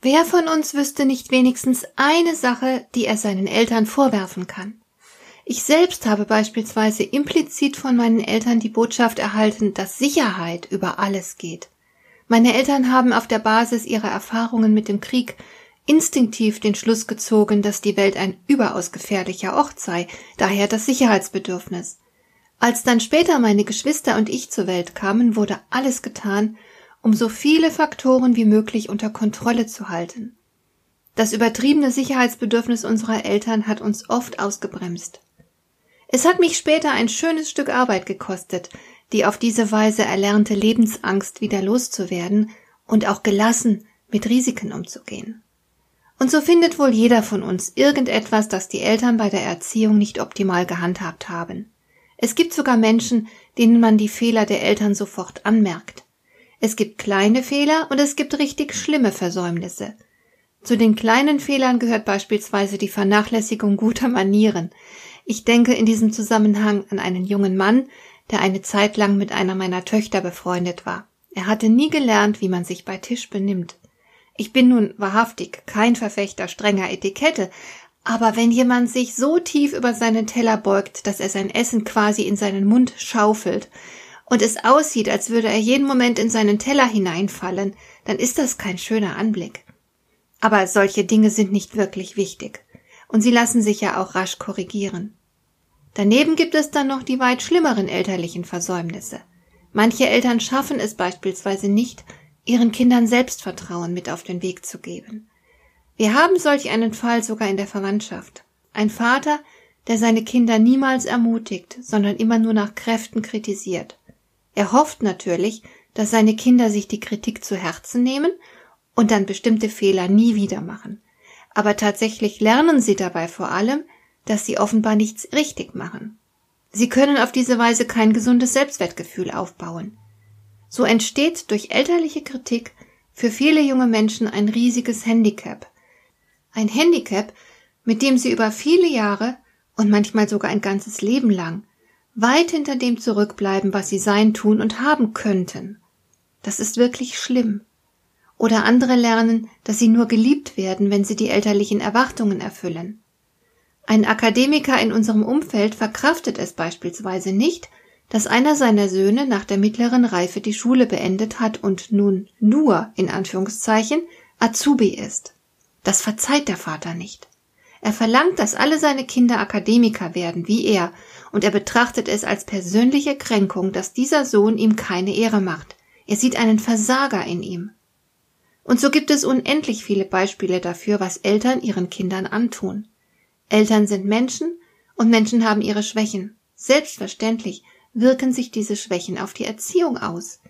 Wer von uns wüsste nicht wenigstens eine Sache, die er seinen Eltern vorwerfen kann? Ich selbst habe beispielsweise implizit von meinen Eltern die Botschaft erhalten, dass Sicherheit über alles geht. Meine Eltern haben auf der Basis ihrer Erfahrungen mit dem Krieg instinktiv den Schluss gezogen, dass die Welt ein überaus gefährlicher Ort sei, daher das Sicherheitsbedürfnis. Als dann später meine Geschwister und ich zur Welt kamen, wurde alles getan, um so viele Faktoren wie möglich unter Kontrolle zu halten. Das übertriebene Sicherheitsbedürfnis unserer Eltern hat uns oft ausgebremst. Es hat mich später ein schönes Stück Arbeit gekostet, die auf diese Weise erlernte Lebensangst wieder loszuwerden und auch gelassen mit Risiken umzugehen. Und so findet wohl jeder von uns irgendetwas, das die Eltern bei der Erziehung nicht optimal gehandhabt haben. Es gibt sogar Menschen, denen man die Fehler der Eltern sofort anmerkt. Es gibt kleine Fehler und es gibt richtig schlimme Versäumnisse. Zu den kleinen Fehlern gehört beispielsweise die Vernachlässigung guter Manieren. Ich denke in diesem Zusammenhang an einen jungen Mann, der eine Zeit lang mit einer meiner Töchter befreundet war. Er hatte nie gelernt, wie man sich bei Tisch benimmt. Ich bin nun wahrhaftig kein Verfechter strenger Etikette, aber wenn jemand sich so tief über seinen Teller beugt, dass er sein Essen quasi in seinen Mund schaufelt, und es aussieht, als würde er jeden Moment in seinen Teller hineinfallen, dann ist das kein schöner Anblick. Aber solche Dinge sind nicht wirklich wichtig, und sie lassen sich ja auch rasch korrigieren. Daneben gibt es dann noch die weit schlimmeren elterlichen Versäumnisse. Manche Eltern schaffen es beispielsweise nicht, ihren Kindern Selbstvertrauen mit auf den Weg zu geben. Wir haben solch einen Fall sogar in der Verwandtschaft. Ein Vater, der seine Kinder niemals ermutigt, sondern immer nur nach Kräften kritisiert. Er hofft natürlich, dass seine Kinder sich die Kritik zu Herzen nehmen und dann bestimmte Fehler nie wieder machen. Aber tatsächlich lernen sie dabei vor allem, dass sie offenbar nichts richtig machen. Sie können auf diese Weise kein gesundes Selbstwertgefühl aufbauen. So entsteht durch elterliche Kritik für viele junge Menschen ein riesiges Handicap. Ein Handicap, mit dem sie über viele Jahre und manchmal sogar ein ganzes Leben lang weit hinter dem zurückbleiben, was sie sein, tun und haben könnten. Das ist wirklich schlimm. Oder andere lernen, dass sie nur geliebt werden, wenn sie die elterlichen Erwartungen erfüllen. Ein Akademiker in unserem Umfeld verkraftet es beispielsweise nicht, dass einer seiner Söhne nach der mittleren Reife die Schule beendet hat und nun nur, in Anführungszeichen, Azubi ist. Das verzeiht der Vater nicht. Er verlangt, dass alle seine Kinder Akademiker werden, wie er, und er betrachtet es als persönliche Kränkung, dass dieser Sohn ihm keine Ehre macht. Er sieht einen Versager in ihm. Und so gibt es unendlich viele Beispiele dafür, was Eltern ihren Kindern antun. Eltern sind Menschen und Menschen haben ihre Schwächen. Selbstverständlich wirken sich diese Schwächen auf die Erziehung aus.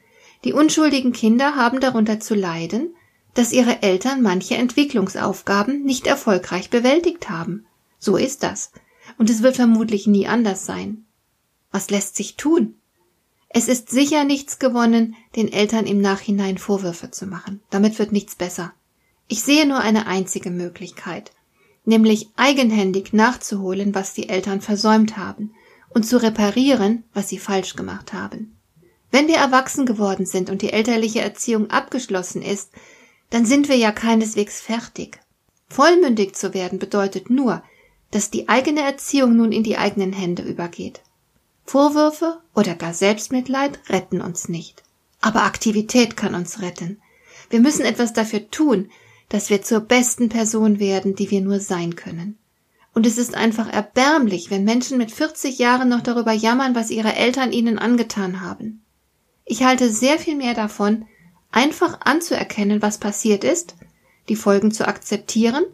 Die unschuldigen Kinder haben darunter zu leiden, dass ihre Eltern manche Entwicklungsaufgaben nicht erfolgreich bewältigt haben. So ist das. Und es wird vermutlich nie anders sein. Was lässt sich tun? Es ist sicher nichts gewonnen, den Eltern im Nachhinein Vorwürfe zu machen. Damit wird nichts besser. Ich sehe nur eine einzige Möglichkeit, nämlich eigenhändig nachzuholen, was die Eltern versäumt haben und zu reparieren, was sie falsch gemacht haben. Wenn wir erwachsen geworden sind und die elterliche Erziehung abgeschlossen ist, dann sind wir ja keineswegs fertig. Vollmündig zu werden bedeutet nur, dass die eigene Erziehung nun in die eigenen Hände übergeht. Vorwürfe oder gar Selbstmitleid retten uns nicht. Aber Aktivität kann uns retten. Wir müssen etwas dafür tun, dass wir zur besten Person werden, die wir nur sein können. Und es ist einfach erbärmlich, wenn Menschen mit 40 Jahren noch darüber jammern, was ihre Eltern ihnen angetan haben. Ich halte sehr viel mehr davon, einfach anzuerkennen, was passiert ist, die Folgen zu akzeptieren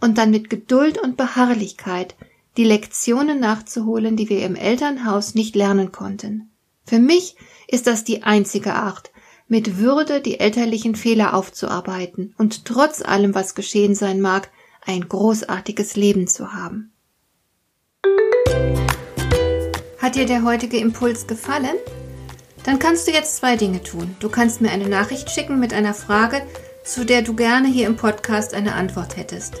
und dann mit Geduld und Beharrlichkeit die Lektionen nachzuholen, die wir im Elternhaus nicht lernen konnten. Für mich ist das die einzige Art, mit Würde die elterlichen Fehler aufzuarbeiten und trotz allem, was geschehen sein mag, ein großartiges Leben zu haben. Hat dir der heutige Impuls gefallen? Dann kannst du jetzt zwei Dinge tun. Du kannst mir eine Nachricht schicken mit einer Frage, zu der du gerne hier im Podcast eine Antwort hättest.